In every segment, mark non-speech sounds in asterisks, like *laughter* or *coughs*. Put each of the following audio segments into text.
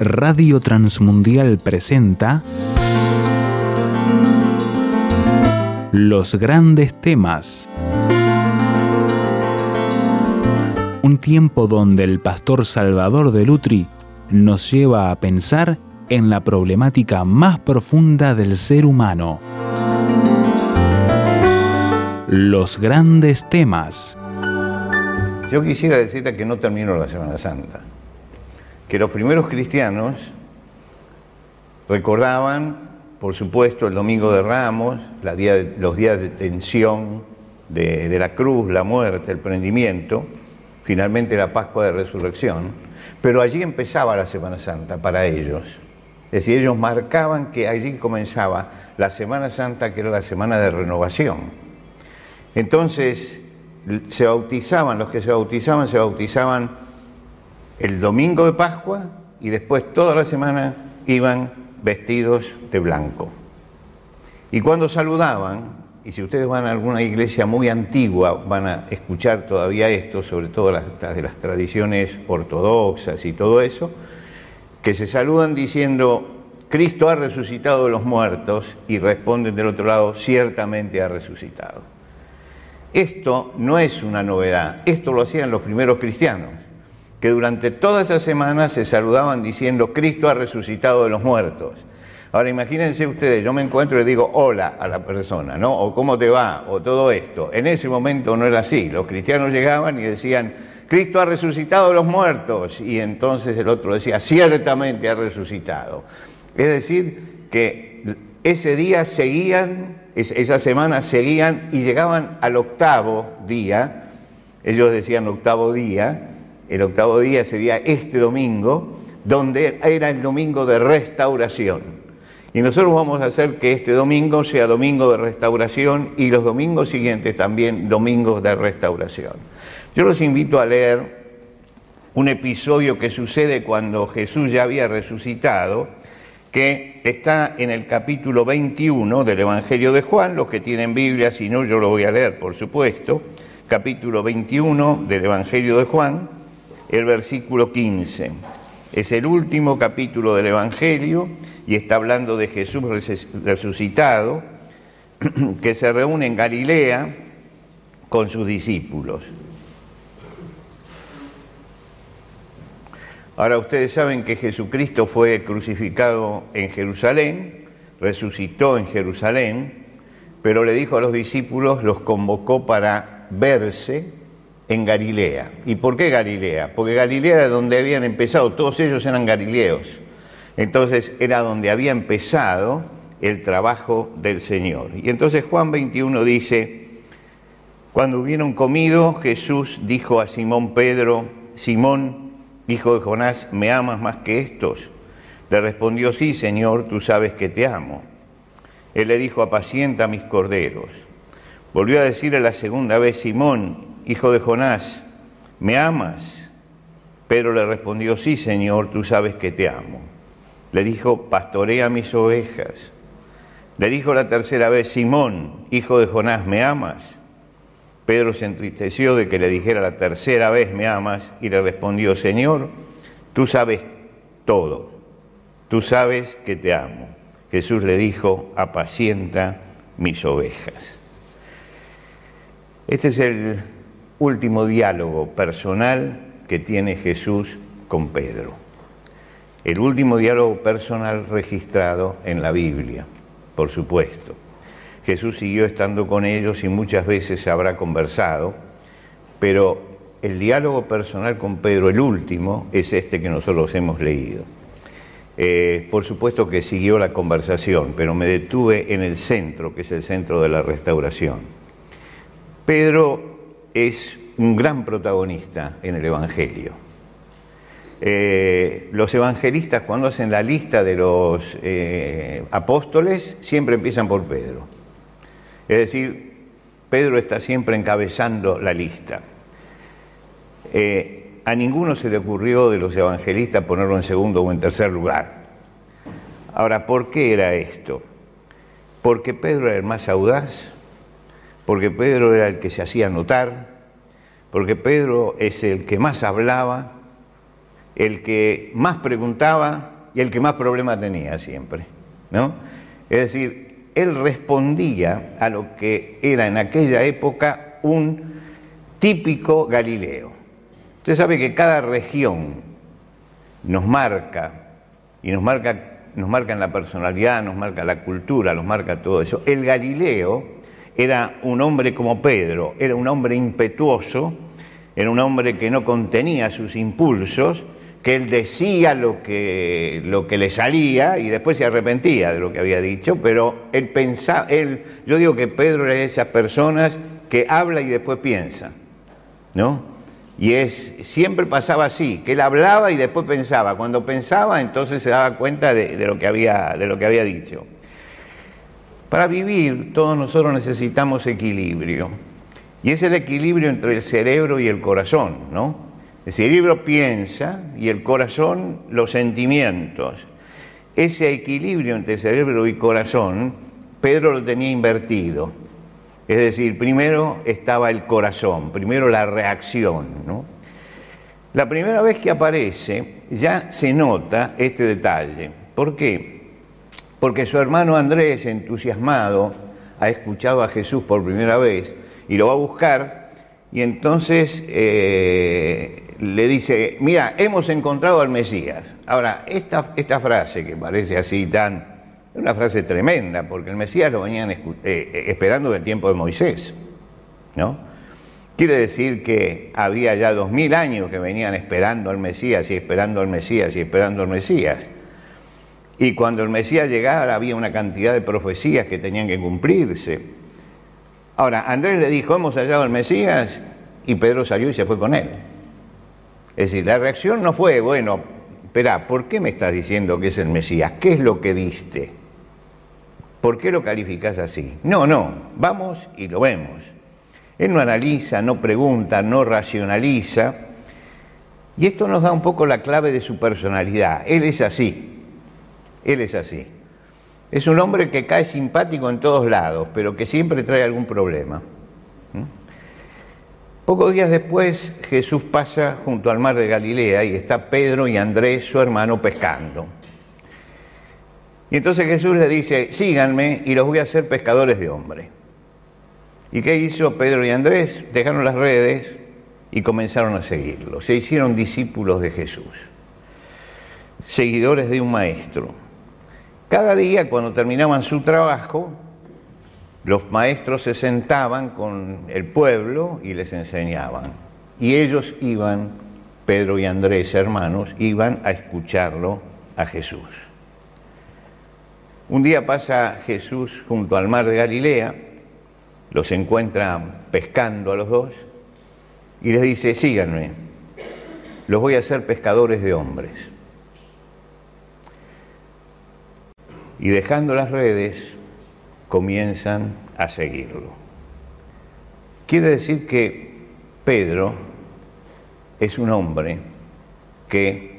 Radio Transmundial presenta Los grandes temas. Un tiempo donde el pastor Salvador de Lutri nos lleva a pensar en la problemática más profunda del ser humano. Los grandes temas. Yo quisiera decirle que no terminó la Semana Santa, que los primeros cristianos recordaban, por supuesto, el Domingo de Ramos, los días de tensión de, de la cruz, la muerte, el prendimiento, finalmente la Pascua de Resurrección, pero allí empezaba la Semana Santa para ellos. Es decir, ellos marcaban que allí comenzaba la Semana Santa, que era la semana de renovación. Entonces, se bautizaban, los que se bautizaban, se bautizaban el domingo de Pascua y después toda la semana iban vestidos de blanco. Y cuando saludaban, y si ustedes van a alguna iglesia muy antigua, van a escuchar todavía esto, sobre todo las, de las tradiciones ortodoxas y todo eso, que se saludan diciendo, Cristo ha resucitado de los muertos, y responden del otro lado, ciertamente ha resucitado. Esto no es una novedad, esto lo hacían los primeros cristianos, que durante toda esa semana se saludaban diciendo, Cristo ha resucitado de los muertos. Ahora imagínense ustedes, yo me encuentro y digo hola a la persona, ¿no? O cómo te va, o todo esto. En ese momento no era así. Los cristianos llegaban y decían, Cristo ha resucitado de los muertos. Y entonces el otro decía, ciertamente ha resucitado. Es decir, que ese día seguían esa semana seguían y llegaban al octavo día, ellos decían octavo día, el octavo día sería este domingo, donde era el domingo de restauración. Y nosotros vamos a hacer que este domingo sea domingo de restauración y los domingos siguientes también domingos de restauración. Yo los invito a leer un episodio que sucede cuando Jesús ya había resucitado que está en el capítulo 21 del Evangelio de Juan, los que tienen Biblia, si no yo lo voy a leer, por supuesto, capítulo 21 del Evangelio de Juan, el versículo 15. Es el último capítulo del Evangelio y está hablando de Jesús resucitado, *clears throat* que se reúne en Galilea con sus discípulos. Ahora ustedes saben que Jesucristo fue crucificado en Jerusalén, resucitó en Jerusalén, pero le dijo a los discípulos, los convocó para verse en Galilea. ¿Y por qué Galilea? Porque Galilea era donde habían empezado, todos ellos eran galileos. Entonces era donde había empezado el trabajo del Señor. Y entonces Juan 21 dice, cuando hubieron comido, Jesús dijo a Simón Pedro, Simón, Hijo de Jonás, ¿me amas más que estos? Le respondió, sí, Señor, tú sabes que te amo. Él le dijo, apacienta mis corderos. Volvió a decirle la segunda vez, Simón, hijo de Jonás, ¿me amas? Pedro le respondió, sí, Señor, tú sabes que te amo. Le dijo, pastorea mis ovejas. Le dijo la tercera vez, Simón, hijo de Jonás, ¿me amas? Pedro se entristeció de que le dijera la tercera vez, me amas, y le respondió, Señor, tú sabes todo, tú sabes que te amo. Jesús le dijo, apacienta mis ovejas. Este es el último diálogo personal que tiene Jesús con Pedro. El último diálogo personal registrado en la Biblia, por supuesto. Jesús siguió estando con ellos y muchas veces habrá conversado, pero el diálogo personal con Pedro, el último, es este que nosotros hemos leído. Eh, por supuesto que siguió la conversación, pero me detuve en el centro, que es el centro de la restauración. Pedro es un gran protagonista en el Evangelio. Eh, los evangelistas cuando hacen la lista de los eh, apóstoles siempre empiezan por Pedro. Es decir, Pedro está siempre encabezando la lista. Eh, a ninguno se le ocurrió de los evangelistas ponerlo en segundo o en tercer lugar. Ahora, ¿por qué era esto? Porque Pedro era el más audaz, porque Pedro era el que se hacía notar, porque Pedro es el que más hablaba, el que más preguntaba y el que más problemas tenía siempre. ¿no? Es decir, él respondía a lo que era en aquella época un típico Galileo. Usted sabe que cada región nos marca y nos marca nos marca en la personalidad, nos marca la cultura, nos marca todo eso. El Galileo era un hombre como Pedro, era un hombre impetuoso, era un hombre que no contenía sus impulsos, que él decía lo que, lo que le salía y después se arrepentía de lo que había dicho, pero él pensaba, él, yo digo que Pedro era de esas personas que habla y después piensa, ¿no? Y es, siempre pasaba así, que él hablaba y después pensaba. Cuando pensaba, entonces se daba cuenta de, lo, que había, de lo que había dicho. Para vivir, todos nosotros necesitamos equilibrio. Y es el equilibrio entre el cerebro y el corazón, ¿no? El cerebro piensa y el corazón los sentimientos. Ese equilibrio entre cerebro y corazón, Pedro lo tenía invertido. Es decir, primero estaba el corazón, primero la reacción. La primera vez que aparece ya se nota este detalle. ¿Por qué? Porque su hermano Andrés, entusiasmado, ha escuchado a Jesús por primera vez y lo va a buscar y entonces eh, le dice, mira, hemos encontrado al Mesías. Ahora, esta, esta frase que parece así tan una frase tremenda, porque el Mesías lo venían eh, eh, esperando del tiempo de Moisés, ¿no? Quiere decir que había ya dos mil años que venían esperando al Mesías y esperando al Mesías y esperando al Mesías. Y cuando el Mesías llegara había una cantidad de profecías que tenían que cumplirse. Ahora, Andrés le dijo, hemos hallado al Mesías, y Pedro salió y se fue con él. Es decir, la reacción no fue, bueno, espera, ¿por qué me estás diciendo que es el Mesías? ¿Qué es lo que viste? ¿Por qué lo calificas así? No, no, vamos y lo vemos. Él no analiza, no pregunta, no racionaliza. Y esto nos da un poco la clave de su personalidad. Él es así. Él es así. Es un hombre que cae simpático en todos lados, pero que siempre trae algún problema. ¿Mm? Pocos días después Jesús pasa junto al mar de Galilea y está Pedro y Andrés, su hermano, pescando. Y entonces Jesús le dice, síganme y los voy a hacer pescadores de hombres. ¿Y qué hizo Pedro y Andrés? Dejaron las redes y comenzaron a seguirlo. Se hicieron discípulos de Jesús, seguidores de un maestro. Cada día cuando terminaban su trabajo, los maestros se sentaban con el pueblo y les enseñaban. Y ellos iban, Pedro y Andrés, hermanos, iban a escucharlo a Jesús. Un día pasa Jesús junto al mar de Galilea, los encuentra pescando a los dos y les dice, síganme, los voy a hacer pescadores de hombres. Y dejando las redes, comienzan a seguirlo. Quiere decir que Pedro es un hombre que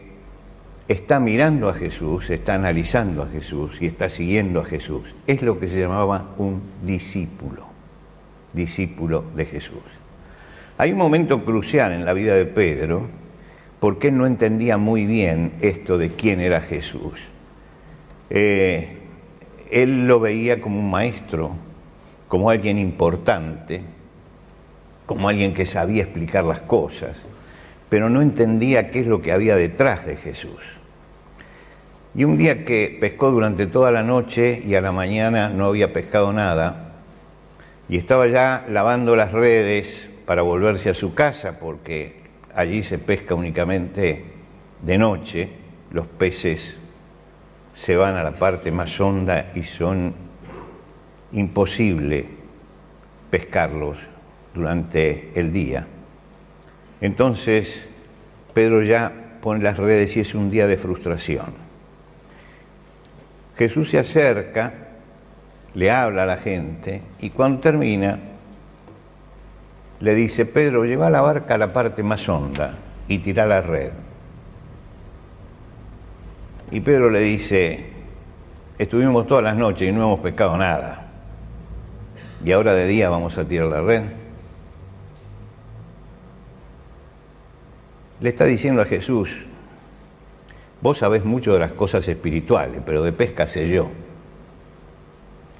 está mirando a Jesús, está analizando a Jesús y está siguiendo a Jesús. Es lo que se llamaba un discípulo, discípulo de Jesús. Hay un momento crucial en la vida de Pedro porque él no entendía muy bien esto de quién era Jesús. Eh, él lo veía como un maestro, como alguien importante, como alguien que sabía explicar las cosas, pero no entendía qué es lo que había detrás de Jesús. Y un día que pescó durante toda la noche y a la mañana no había pescado nada, y estaba ya lavando las redes para volverse a su casa, porque allí se pesca únicamente de noche, los peces se van a la parte más honda y son imposible pescarlos durante el día. Entonces Pedro ya pone las redes y es un día de frustración. Jesús se acerca, le habla a la gente y cuando termina le dice, Pedro, lleva la barca a la parte más honda y tira la red. Y Pedro le dice, estuvimos todas las noches y no hemos pescado nada. Y ahora de día vamos a tirar la red. Le está diciendo a Jesús, vos sabés mucho de las cosas espirituales, pero de pesca sé yo.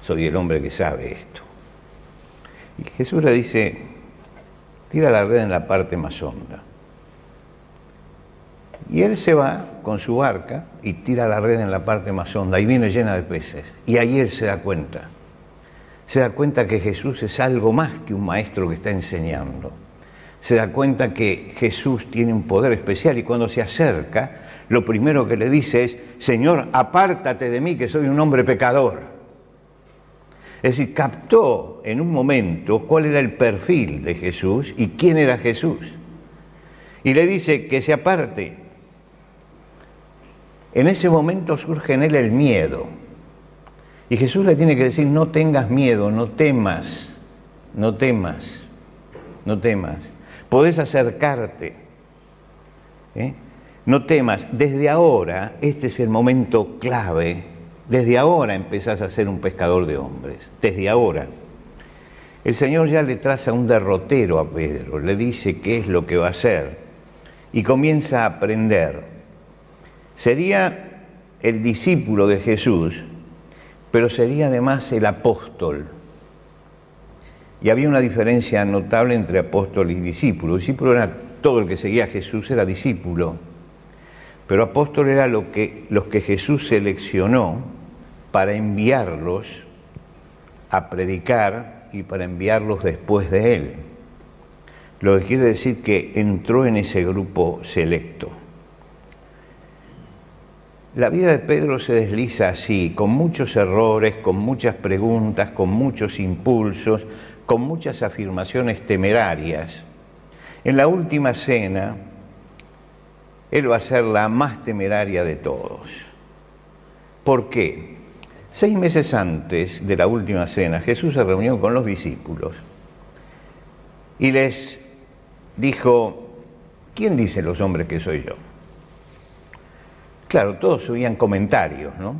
Soy el hombre que sabe esto. Y Jesús le dice, tira la red en la parte más honda. Y él se va con su barca y tira la red en la parte más honda y viene llena de peces. Y ahí él se da cuenta. Se da cuenta que Jesús es algo más que un maestro que está enseñando. Se da cuenta que Jesús tiene un poder especial y cuando se acerca, lo primero que le dice es, Señor, apártate de mí que soy un hombre pecador. Es decir, captó en un momento cuál era el perfil de Jesús y quién era Jesús. Y le dice que se aparte, en ese momento surge en él el miedo. Y Jesús le tiene que decir, no tengas miedo, no temas, no temas, no temas. Podés acercarte. ¿eh? No temas, desde ahora, este es el momento clave, desde ahora empezás a ser un pescador de hombres, desde ahora. El Señor ya le traza un derrotero a Pedro, le dice qué es lo que va a hacer y comienza a aprender Sería el discípulo de Jesús, pero sería además el apóstol. Y había una diferencia notable entre apóstol y discípulo. Discípulo era todo el que seguía a Jesús, era discípulo. Pero apóstol era lo que, los que Jesús seleccionó para enviarlos a predicar y para enviarlos después de él. Lo que quiere decir que entró en ese grupo selecto. La vida de Pedro se desliza así, con muchos errores, con muchas preguntas, con muchos impulsos, con muchas afirmaciones temerarias. En la última cena, él va a ser la más temeraria de todos. ¿Por qué? Seis meses antes de la última cena, Jesús se reunió con los discípulos y les dijo, ¿quién dicen los hombres que soy yo? Claro, todos subían comentarios, ¿no?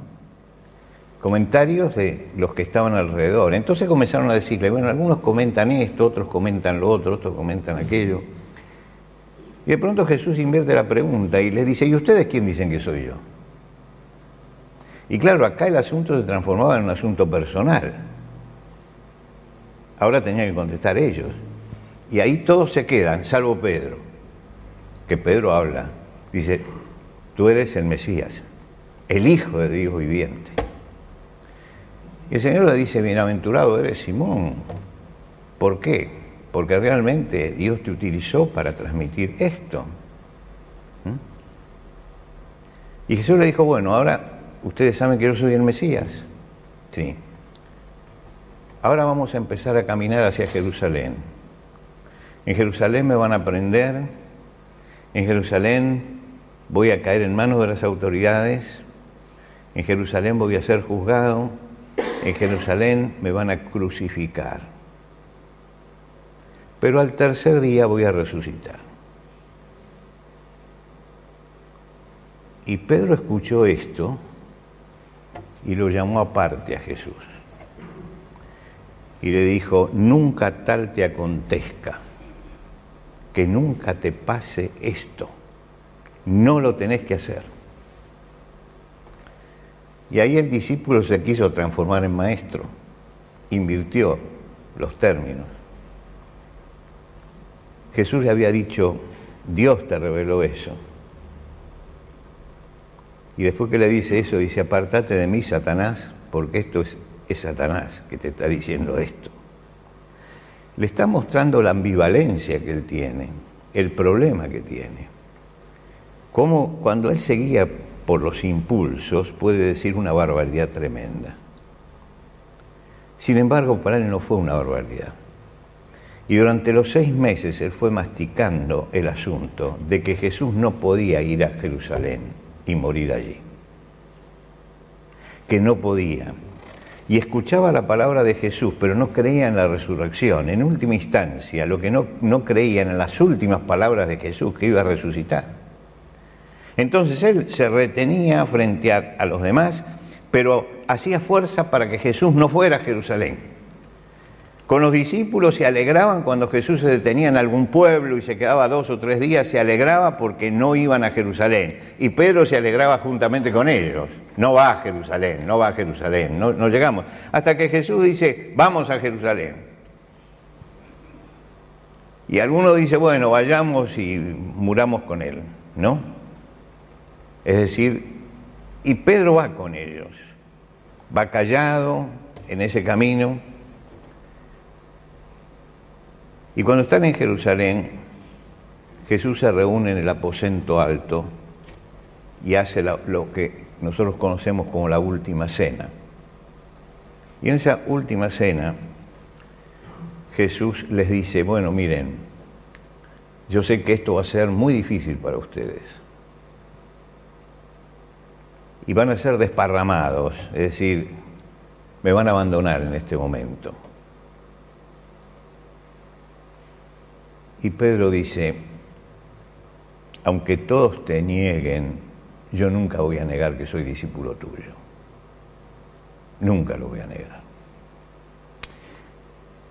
Comentarios de los que estaban alrededor. Entonces comenzaron a decirle, bueno, algunos comentan esto, otros comentan lo otro, otros comentan aquello. Y de pronto Jesús invierte la pregunta y les dice, ¿y ustedes quién dicen que soy yo? Y claro, acá el asunto se transformaba en un asunto personal. Ahora tenían que contestar ellos. Y ahí todos se quedan, salvo Pedro, que Pedro habla. Dice, tú eres el Mesías, el Hijo de Dios viviente. Y el Señor le dice, bienaventurado eres Simón. ¿Por qué? Porque realmente Dios te utilizó para transmitir esto. ¿Mm? Y Jesús le dijo, bueno, ahora ustedes saben que yo soy el Mesías. Sí. Ahora vamos a empezar a caminar hacia Jerusalén. En Jerusalén me van a aprender, en Jerusalén voy a caer en manos de las autoridades, en Jerusalén voy a ser juzgado, en Jerusalén me van a crucificar. Pero al tercer día voy a resucitar. Y Pedro escuchó esto y lo llamó aparte a Jesús. Y le dijo, nunca tal te acontezca, que nunca te pase esto no lo tenés que hacer. Y ahí el discípulo se quiso transformar en maestro, invirtió los términos. Jesús le había dicho, Dios te reveló eso. Y después que le dice eso, dice, apartate de mí, Satanás, porque esto es, es Satanás que te está diciendo esto. Le está mostrando la ambivalencia que él tiene, el problema que tiene cuando él seguía por los impulsos puede decir una barbaridad tremenda. Sin embargo, para él no fue una barbaridad. Y durante los seis meses él fue masticando el asunto de que Jesús no podía ir a Jerusalén y morir allí. Que no podía. Y escuchaba la palabra de Jesús, pero no creía en la resurrección. En última instancia, lo que no, no creían en las últimas palabras de Jesús, que iba a resucitar. Entonces él se retenía frente a, los demás, pero hacía fuerza para que Jesús no fuera a Jerusalén. Con los discípulos se alegraban cuando Jesús se detenía en algún pueblo y se quedaba dos o tres días, se alegraba porque no iban a Jerusalén. Y Pedro se alegraba juntamente con ellos. No va a Jerusalén, no va a Jerusalén, no, no llegamos. Hasta que Jesús dice, vamos a Jerusalén. Y alguno dice, bueno, vayamos y muramos con él, ¿no? Es decir, y Pedro va con ellos, va callado en ese camino y cuando están en Jerusalén, Jesús se reúne en el aposento alto y hace lo que nosotros conocemos como la última cena. Y en esa última cena, Jesús les dice, bueno, miren, yo sé que esto va a ser muy difícil para ustedes. Y van a ser desparramados, es decir, me van a abandonar en este momento. Y Pedro dice, aunque todos te nieguen, yo nunca voy a negar que soy discípulo tuyo. Nunca lo voy a negar.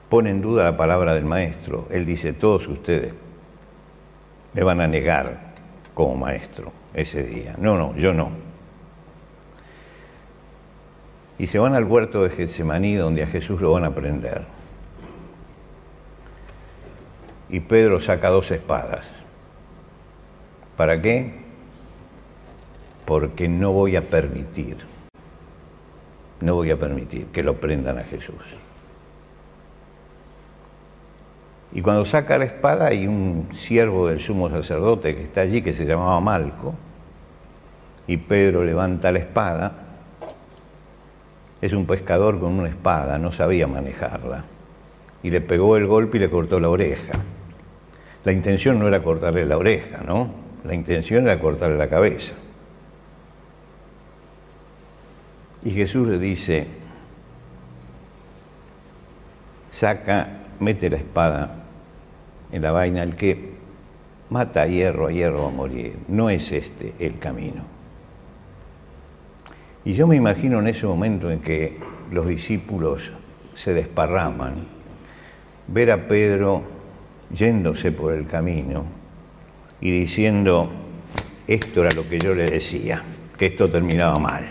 Pone en duda la palabra del maestro. Él dice, todos ustedes me van a negar como maestro ese día. No, no, yo no. Y se van al huerto de Getsemaní donde a Jesús lo van a prender y Pedro saca dos espadas. ¿Para qué? Porque no voy a permitir, no voy a permitir que lo prendan a Jesús. Y cuando saca la espada hay un siervo del sumo sacerdote que está allí que se llamaba Malco, y Pedro levanta la espada, es un pescador con una espada, no sabía manejarla, y le pegó el golpe y le cortó la oreja. La intención no era cortarle la oreja, ¿no? La intención era cortarle la cabeza. Y Jesús le dice, saca, mete la espada en la vaina, el que mata a hierro, a hierro a morir. No es este el camino. Y yo me imagino en ese momento en que los discípulos se desparraman, ver a Pedro yéndose por el camino y diciendo, esto era lo que yo le decía, que esto terminaba mal.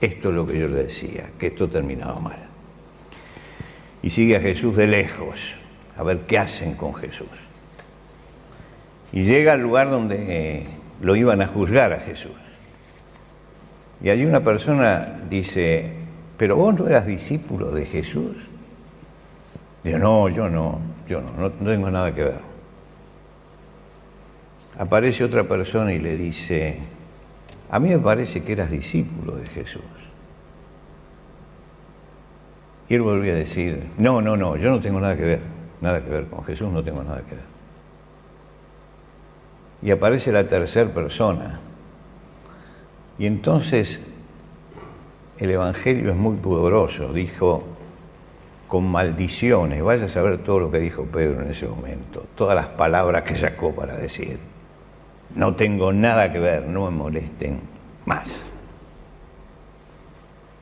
Esto es lo que yo le decía, que esto terminaba mal. Y sigue a Jesús de lejos, a ver qué hacen con Jesús. Y llega al lugar donde lo iban a juzgar a Jesús. Y allí una persona dice, pero vos no eras discípulo de Jesús. Dice, no, yo no yo no, no, tengo nada que ver. Aparece otra persona y le dice, a mí me parece que eras discípulo de Jesús. Y él volvió a decir, no, no, no, yo no tengo nada que ver, nada que ver con Jesús, no tengo nada que ver. Y aparece la tercera persona. Y entonces el Evangelio es muy poderoso. Dijo, con maldiciones. Vaya a saber todo lo que dijo Pedro en ese momento, todas las palabras que sacó para decir, no tengo nada que ver, no me molesten más.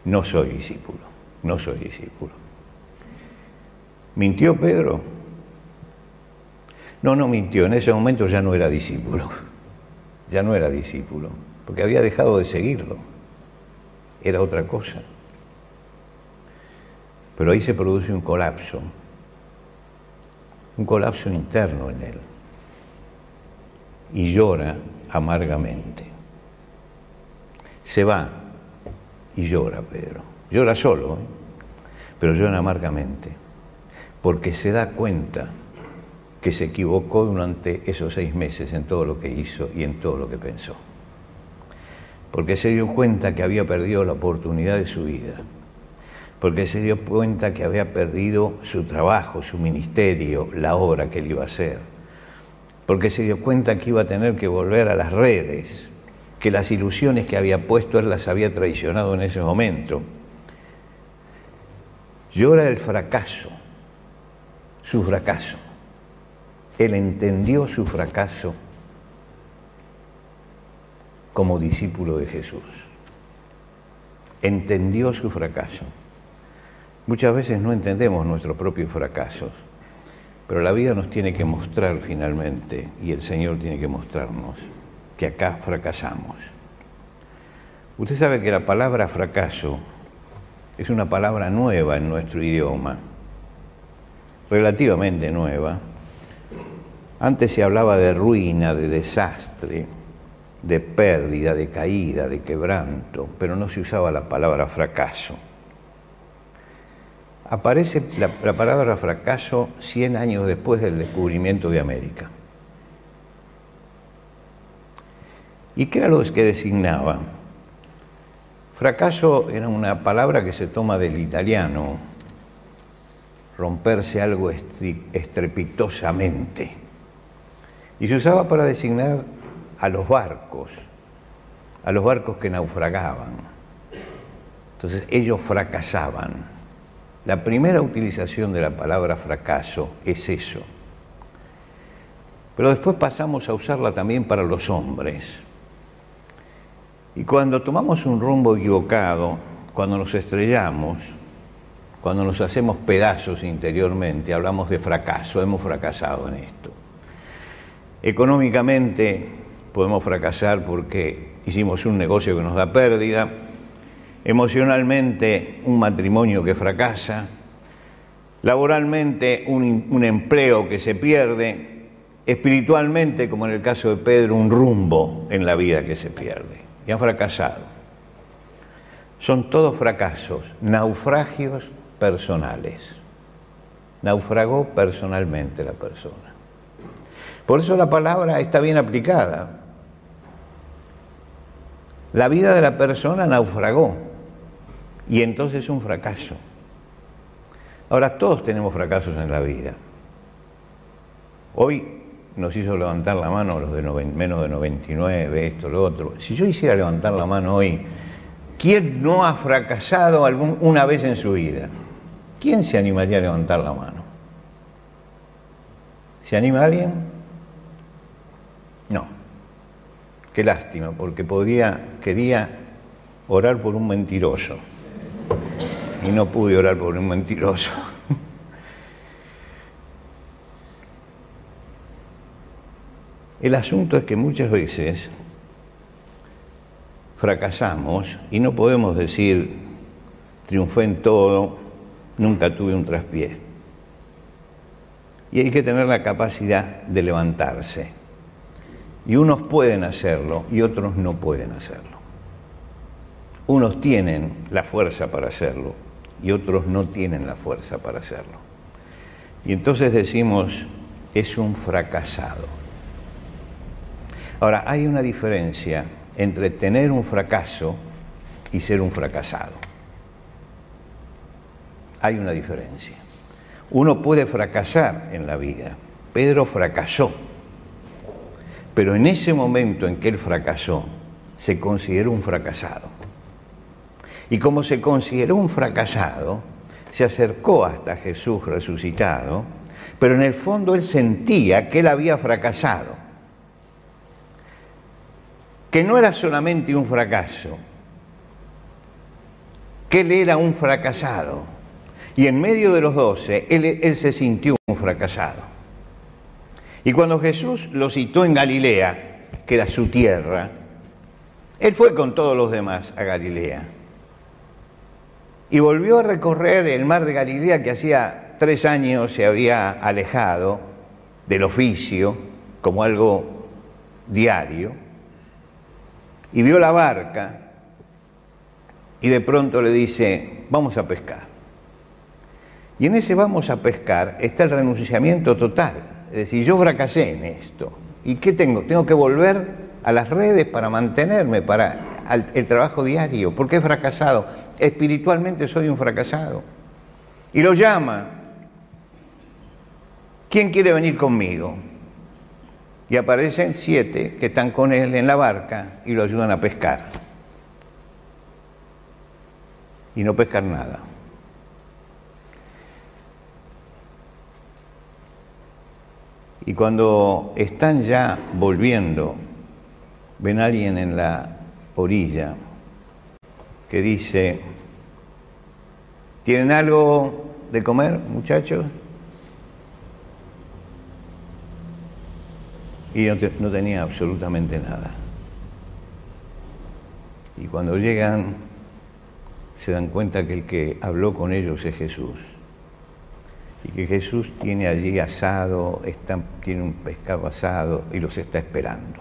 No soy discípulo, no soy discípulo. ¿Mintió Pedro? No, no mintió, en ese momento ya no era discípulo, ya no era discípulo, porque había dejado de seguirlo, era otra cosa. Pero ahí se produce un colapso, un colapso interno en él. Y llora amargamente. Se va y llora Pedro. Llora solo, ¿eh? pero llora amargamente, porque se da cuenta que se equivocó durante esos seis meses en todo lo que hizo y en todo lo que pensó. Porque se dio cuenta que había perdido la oportunidad de su vida porque se dio cuenta que había perdido su trabajo, su ministerio, la obra que él iba a hacer, porque se dio cuenta que iba a tener que volver a las redes, que las ilusiones que había puesto él las había traicionado en ese momento. Llora el fracaso, su fracaso. Él entendió su fracaso como discípulo de Jesús. Entendió su fracaso Muchas veces no entendemos nuestros propios fracasos, pero la vida nos tiene que mostrar finalmente, y el Señor tiene que mostrarnos, que acá fracasamos. Usted sabe que la palabra fracaso es una palabra nueva en nuestro idioma, relativamente nueva. Antes se hablaba de ruina, de desastre, de pérdida, de caída, de quebranto, pero no se usaba la palabra fracaso aparece la, palabra fracaso 100 años después del descubrimiento de América. ¿Y qué era lo que designaba? Fracaso era una palabra que se toma del italiano, romperse algo estrepitosamente. Y se usaba para designar a los barcos, a los barcos que naufragaban. Entonces ellos fracasaban. La primera utilización de la palabra fracaso es eso. Pero después pasamos a usarla también para los hombres. Y cuando tomamos un rumbo equivocado, cuando nos estrellamos, cuando nos hacemos pedazos interiormente, hablamos de fracaso, hemos fracasado en esto. Económicamente podemos fracasar porque hicimos un negocio que nos da pérdida, emocionalmente un matrimonio que fracasa, laboralmente un, empleo que se pierde, espiritualmente, como en el caso de Pedro, un rumbo en la vida que se pierde. Y han fracasado. Son todos fracasos, naufragios personales. Naufragó personalmente la persona. Por eso la palabra está bien aplicada. La vida de la persona naufragó y entonces es un fracaso. Ahora, todos tenemos fracasos en la vida. Hoy nos hizo levantar la mano los de menos de 99, esto, lo otro. Si yo hiciera levantar la mano hoy, ¿quién no ha fracasado algún, una vez en su vida? ¿Quién se animaría a levantar la mano? ¿Se anima alguien? No. Qué lástima, porque podría, quería orar por un mentiroso y no pude orar por un mentiroso. *laughs* El asunto es que muchas veces fracasamos y no podemos decir triunfé en todo, nunca tuve un traspié. Y hay que tener la capacidad de levantarse. Y unos pueden hacerlo y otros no pueden hacerlo. Unos tienen la fuerza para hacerlo y otros no tienen la fuerza para hacerlo. Y entonces decimos, es un fracasado. Ahora, hay una diferencia entre tener un fracaso y ser un fracasado. Hay una diferencia. Uno puede fracasar en la vida. Pedro fracasó. Pero en ese momento en que él fracasó, se consideró un fracasado. Y como se consideró un fracasado, se acercó hasta Jesús resucitado, pero en el fondo él sentía que él había fracasado, que no era solamente un fracaso, que él era un fracasado. Y en medio de los doce, él, se sintió un fracasado. Y cuando Jesús lo citó en Galilea, que era su tierra, él fue con todos los demás a Galilea y volvió a recorrer el mar de Galilea que hacía tres años se había alejado del oficio como algo diario, y vio la barca y de pronto le dice, vamos a pescar. Y en ese vamos a pescar está el renunciamiento total. Es decir, yo fracasé en esto. ¿Y qué tengo? Tengo que volver a las redes para mantenerme, para el trabajo diario. ¿Por qué he fracasado? espiritualmente soy un fracasado. Y lo llama. ¿Quién quiere venir conmigo? Y aparecen siete que están con él en la barca y lo ayudan a pescar. Y no pescar nada. Y cuando están ya volviendo, ven a alguien en la orilla que dice, ¿Tienen algo de comer, muchachos? Y no, no tenía absolutamente nada. Y cuando llegan, se dan cuenta que el que habló con ellos es Jesús. Y que Jesús tiene allí asado, tiene un pescado asado y los está esperando.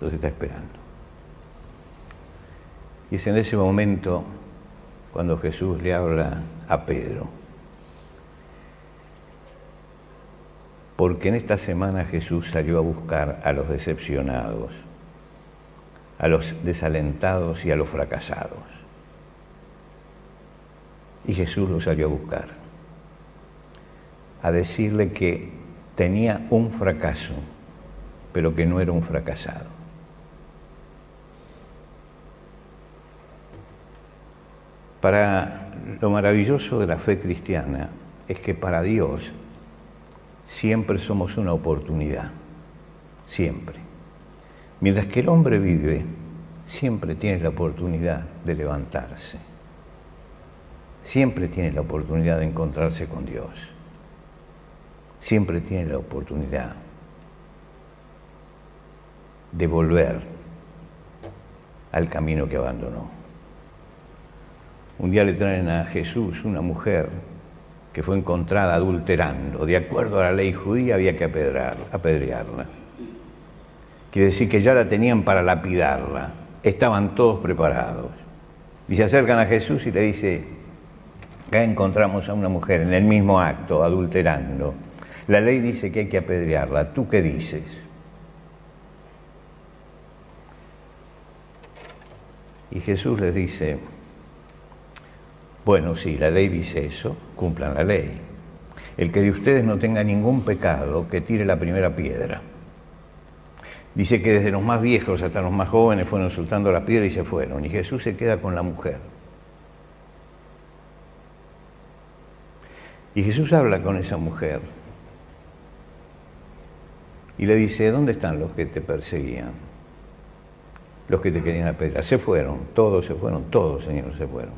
Los está esperando. Y es en ese momento cuando Jesús le habla a Pedro. Porque en esta semana Jesús salió a buscar a los decepcionados, a los desalentados y a los fracasados. Y Jesús los salió a buscar, a decirle que tenía un fracaso, pero que no era un fracasado. Para lo maravilloso de la fe cristiana es que para Dios siempre somos una oportunidad, siempre. Mientras que el hombre vive, siempre tiene la oportunidad de levantarse, siempre tiene la oportunidad de encontrarse con Dios, siempre tiene la oportunidad de volver al camino que abandonó. Un día le traen a Jesús una mujer que fue encontrada adulterando. De acuerdo a la ley judía había que apedrearla. Quiere decir que ya la tenían para lapidarla. Estaban todos preparados. Y se acercan a Jesús y le dice, acá encontramos a una mujer en el mismo acto, adulterando. La ley dice que hay que apedrearla. ¿Tú qué dices? Y Jesús les dice, bueno, sí, la ley dice eso, cumplan la ley. El que de ustedes no tenga ningún pecado, que tire la primera piedra. Dice que desde los más viejos hasta los más jóvenes fueron soltando la piedra y se fueron. Y Jesús se queda con la mujer. Y Jesús habla con esa mujer. Y le dice, ¿dónde están los que te perseguían? Los que te querían apedrear. Se fueron, todos se fueron, todos, Señor, se fueron.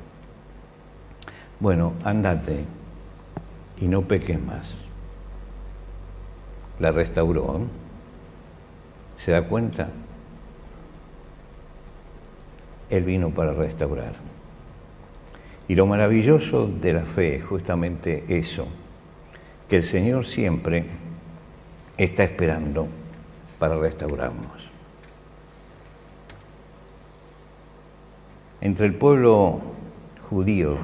Bueno, andate y no peques más. La restauró. ¿Se da cuenta? Él vino para restaurar. Y lo maravilloso de la fe es justamente eso, que el Señor siempre está esperando para restaurarnos. Entre el pueblo judío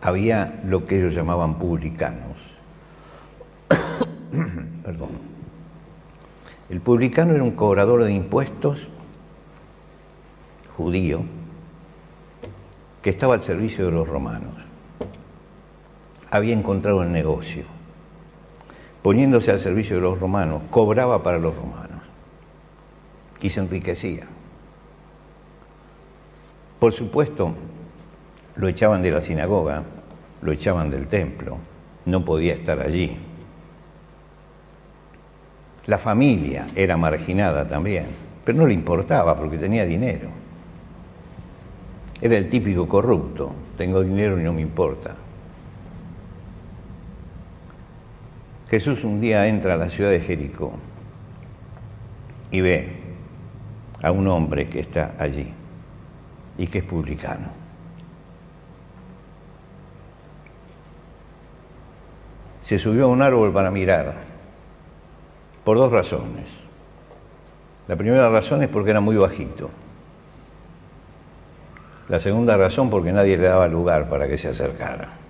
había lo que ellos llamaban publicanos. *coughs* Perdón. El publicano era un cobrador de impuestos judío que estaba al servicio de los romanos. Había encontrado el negocio. Poniéndose al servicio de los romanos, cobraba para los romanos y se enriquecía. Por supuesto, lo echaban de la sinagoga, lo echaban del templo, no podía estar allí. La familia era marginada también, pero no le importaba porque tenía dinero. Era el típico corrupto, tengo dinero y no me importa. Jesús un día entra a la ciudad de Jericó y ve a un hombre que está allí y que es publicano. se subió a un árbol para mirar, por dos razones. La primera razón es porque era muy bajito. La segunda razón porque nadie le daba lugar para que se acercara.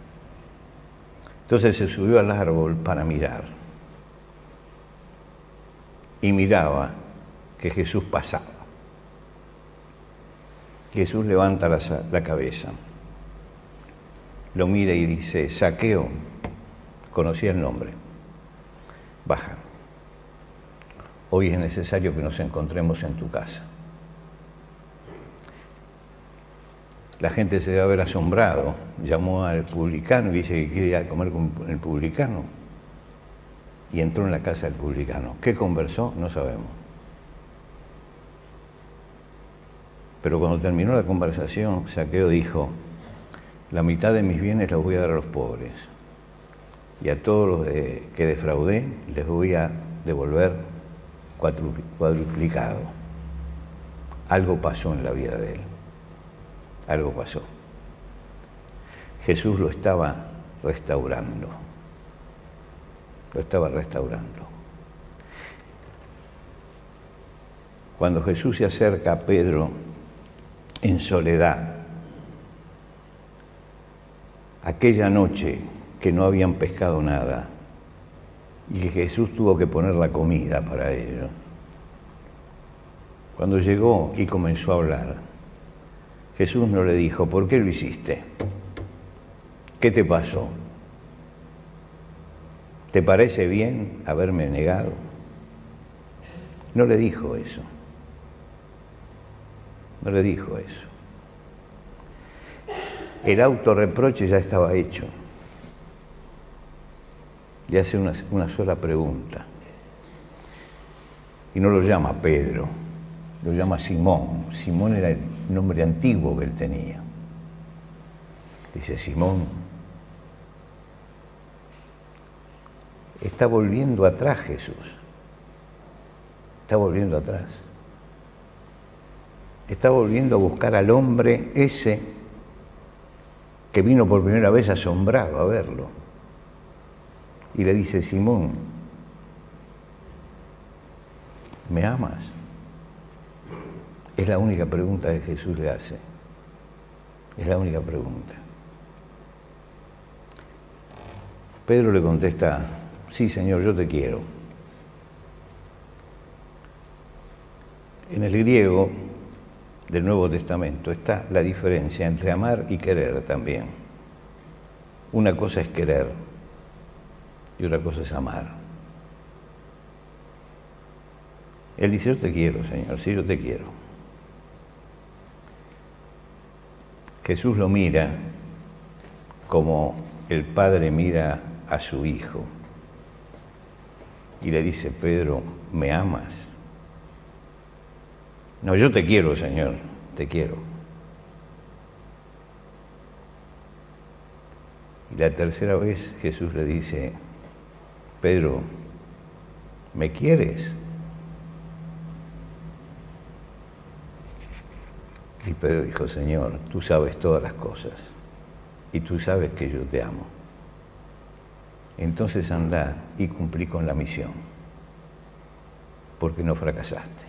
Entonces se subió al árbol para mirar. Y miraba que Jesús pasaba. Jesús levanta la, la cabeza, lo mira y dice, saqueo, conocía el nombre. Baja. Hoy es necesario que nos encontremos en tu casa. La gente se debe haber asombrado. Llamó al publicano y dice que quiere comer con el publicano. Y entró en la casa del publicano. ¿Qué conversó? No sabemos. Pero cuando terminó la conversación, Saqueo dijo, la mitad de mis bienes los voy a dar a los pobres. Y a todos los que defraudé les voy a devolver cuadruplicado. Algo pasó en la vida de él. Algo pasó. Jesús lo estaba restaurando. Lo estaba restaurando. Cuando Jesús se acerca a Pedro en soledad, aquella noche que no habían pescado nada y que Jesús tuvo que poner la comida para ellos. Cuando llegó y comenzó a hablar, Jesús no le dijo, ¿por qué lo hiciste? ¿Qué te pasó? ¿Te parece bien haberme negado? No le dijo eso. No le dijo eso. El autorreproche ya estaba hecho. Y hace una, una sola pregunta. Y no lo llama Pedro, lo llama Simón. Simón era el nombre antiguo que él tenía. Dice, Simón, está volviendo atrás Jesús. Está volviendo atrás. Está volviendo a buscar al hombre ese que vino por primera vez asombrado a verlo. Y le dice, Simón, ¿me amas? Es la única pregunta que Jesús le hace. Es la única pregunta. Pedro le contesta, sí Señor, yo te quiero. En el griego del Nuevo Testamento está la diferencia entre amar y querer también. Una cosa es querer y otra cosa es amar. Él dice, yo te quiero, Señor, sí, yo te quiero. Jesús lo mira como el Padre mira a su Hijo y le dice, Pedro, ¿me amas? No, yo te quiero, Señor, te quiero. Y la tercera vez Jesús le dice, Pedro, ¿me quieres? Y Pedro dijo, Señor, tú sabes todas las cosas y tú sabes que yo te amo. Entonces anda y cumplí con la misión, porque no fracasaste.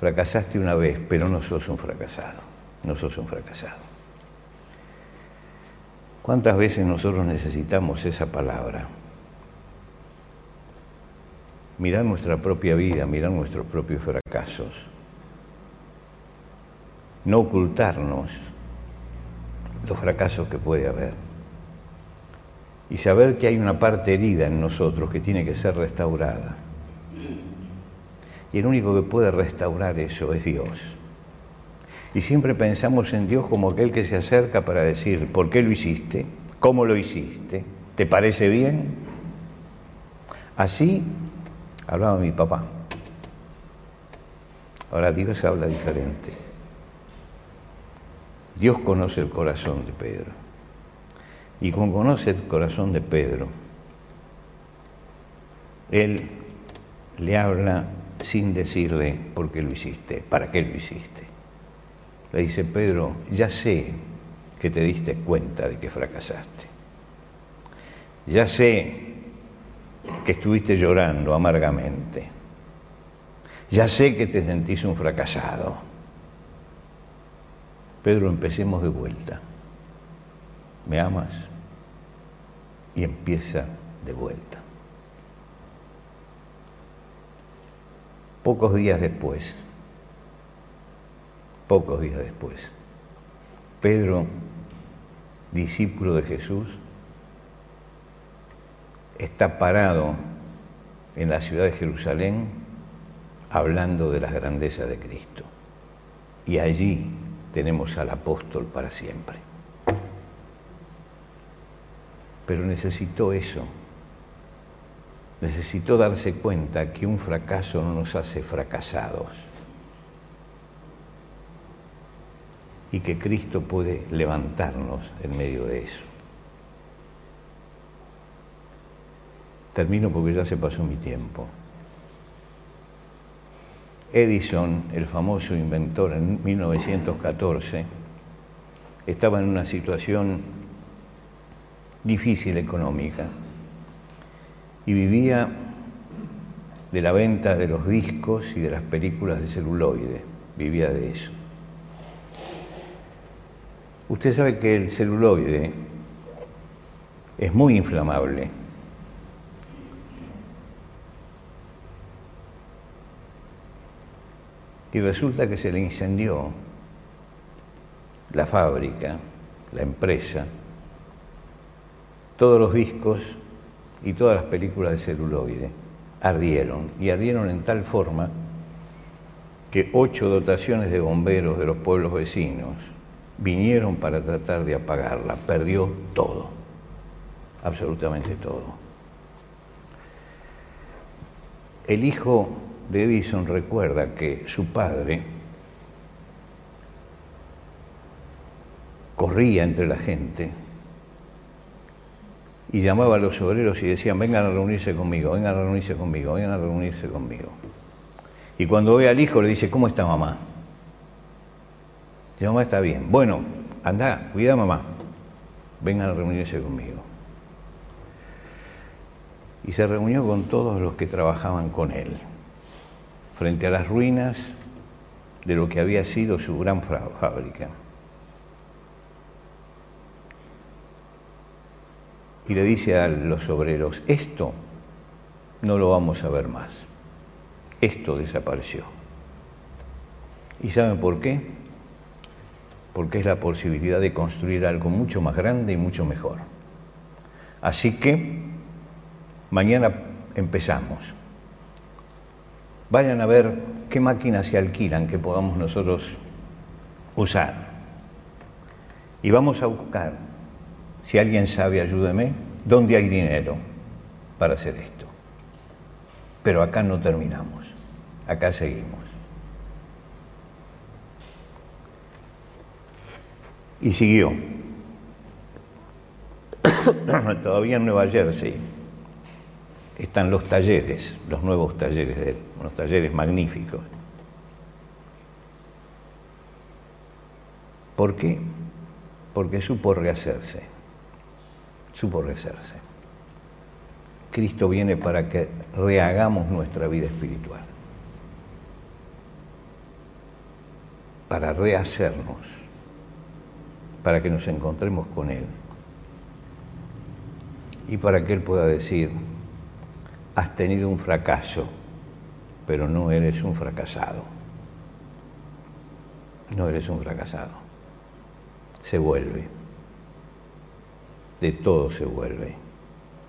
Fracasaste una vez, pero no sos un fracasado, no sos un fracasado. ¿Cuántas veces nosotros necesitamos esa palabra? Mirar nuestra propia vida, mirar nuestros propios fracasos. No ocultarnos los fracasos que puede haber. Y saber que hay una parte herida en nosotros que tiene que ser restaurada. Y el único que puede restaurar eso es Dios. Y siempre pensamos en Dios como aquel que se acerca para decir, ¿por qué lo hiciste? ¿Cómo lo hiciste? ¿Te parece bien? Así hablaba mi papá. Ahora Dios habla diferente. Dios conoce el corazón de Pedro. Y como conoce el corazón de Pedro, Él le habla sin decirle por qué lo hiciste, para qué lo hiciste. Le dice, Pedro, ya sé que te diste cuenta de que fracasaste. Ya sé que estuviste llorando amargamente. Ya sé que te sentís un fracasado. Pedro, empecemos de vuelta. ¿Me amas? Y empieza de vuelta. Pocos días después, pocos días después, Pedro, discípulo de Jesús, está parado en la ciudad de Jerusalén hablando de las grandezas de Cristo. Y allí tenemos al apóstol para siempre. Pero necesitó eso necesitó darse cuenta que un fracaso no nos hace fracasados. y que Cristo puede levantarnos en medio de eso. Termino porque ya se pasó mi tiempo. Edison, el famoso inventor en 1914, estaba en una situación difícil económica y vivía de la venta de los discos y de las películas de celuloide, vivía de eso. Usted sabe que el celuloide es muy inflamable. Y resulta que se le incendió la fábrica, la empresa, todos los discos y todas las películas de celuloide ardieron. Y ardieron en tal forma que ocho dotaciones de bomberos de los pueblos vecinos vinieron para tratar de apagarla, perdió todo, absolutamente todo. El hijo Edison recuerda que su padre corría entre la gente y llamaba a los obreros y decían, vengan a reunirse conmigo, vengan a reunirse conmigo, vengan a reunirse conmigo. Y cuando ve al hijo le dice, ¿cómo está mamá? Dice, mamá está bien. Bueno, anda, cuida mamá. Vengan a reunirse conmigo. Y se reunió con todos los que trabajaban con él, frente a las ruinas de lo que había sido su gran fábrica. Y le dice a los obreros, esto no lo vamos a ver más. Esto desapareció. ¿Y saben por qué? porque es la posibilidad de construir algo mucho más grande y mucho mejor. Así que mañana empezamos. Vayan a ver qué máquinas se alquilan que podamos nosotros usar. Y vamos a buscar, si alguien sabe, ayúdeme, dónde hay dinero para hacer esto. Pero acá no terminamos, acá seguimos. Y siguió. *coughs* Todavía en Nueva Jersey están los talleres, los nuevos talleres de él, unos talleres magníficos. ¿Por qué? Porque supo rehacerse, supo rehacerse. Cristo viene para que rehagamos nuestra vida espiritual, para rehacernos para que nos encontremos con Él y para que Él pueda decir, has tenido un fracaso, pero no eres un fracasado. No eres un fracasado. Se vuelve. De todo se vuelve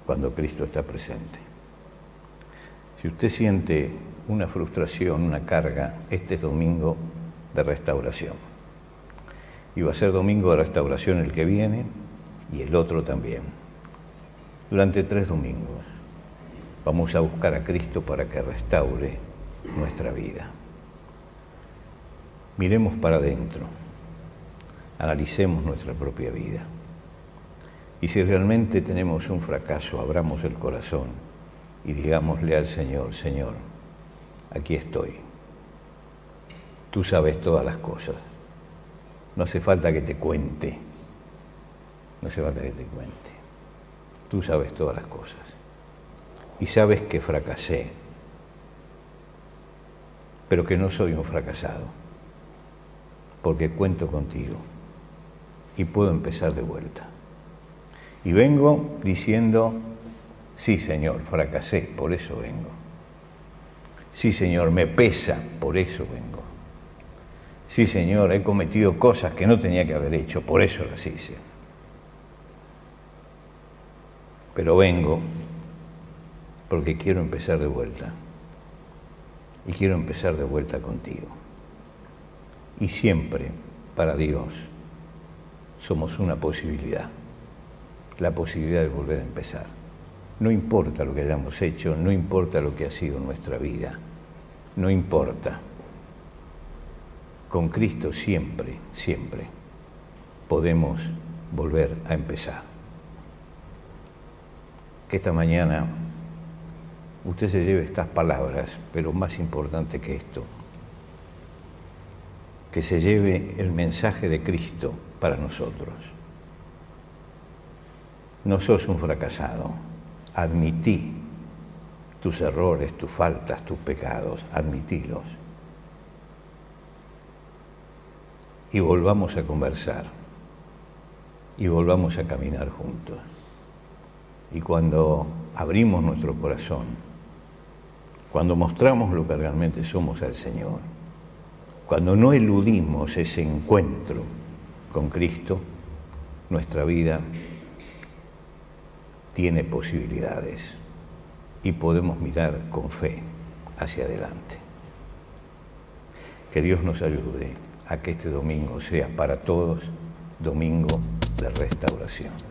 cuando Cristo está presente. Si usted siente una frustración, una carga, este es domingo de restauración. Y va a ser domingo de restauración el que viene y el otro también. Durante tres domingos vamos a buscar a Cristo para que restaure nuestra vida. Miremos para adentro, analicemos nuestra propia vida. Y si realmente tenemos un fracaso, abramos el corazón y digámosle al Señor, Señor, aquí estoy. Tú sabes todas las cosas no hace falta que te cuente. No hace falta que te cuente. Tú sabes todas las cosas. Y sabes que fracasé. Pero que no soy un fracasado. Porque cuento contigo. Y puedo empezar de vuelta. Y vengo diciendo, sí Señor, fracasé, por eso vengo. Sí Señor, me pesa, por eso vengo. Sí, Señor, he cometido cosas que no tenía que haber hecho, por eso las hice. Pero vengo porque quiero empezar de vuelta. Y quiero empezar de vuelta contigo. Y siempre, para Dios, somos una posibilidad. La posibilidad de volver a empezar. No importa lo que hayamos hecho, no importa lo que ha sido nuestra vida. No importa con Cristo siempre, siempre podemos volver a empezar. Que esta mañana usted se lleve estas palabras, pero más importante que esto, que se lleve el mensaje de Cristo para nosotros. No sos un fracasado, admití tus errores, tus faltas, tus pecados, admitilos. Y volvamos a conversar y volvamos a caminar juntos. Y cuando abrimos nuestro corazón, cuando mostramos lo que realmente somos al Señor, cuando no eludimos ese encuentro con Cristo, nuestra vida tiene posibilidades y podemos mirar con fe hacia adelante. Que Dios nos ayude a que este domingo sea para todos domingo de restauración.